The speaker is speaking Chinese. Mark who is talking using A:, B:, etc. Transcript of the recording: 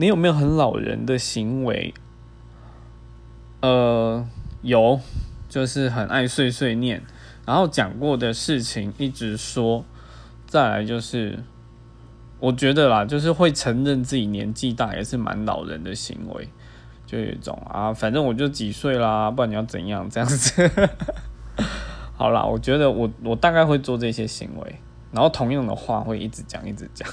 A: 你有没有很老人的行为？呃有就是很爱碎碎念。然后讲过的事情一直说再来就是我觉得啦就是会承认自己年纪大也是蛮老人的行为。就有一种啊反正我就几岁啦不然你要怎样这样子。好啦我觉得我我大概会做这些行为。然后同样的话会一直讲一直讲。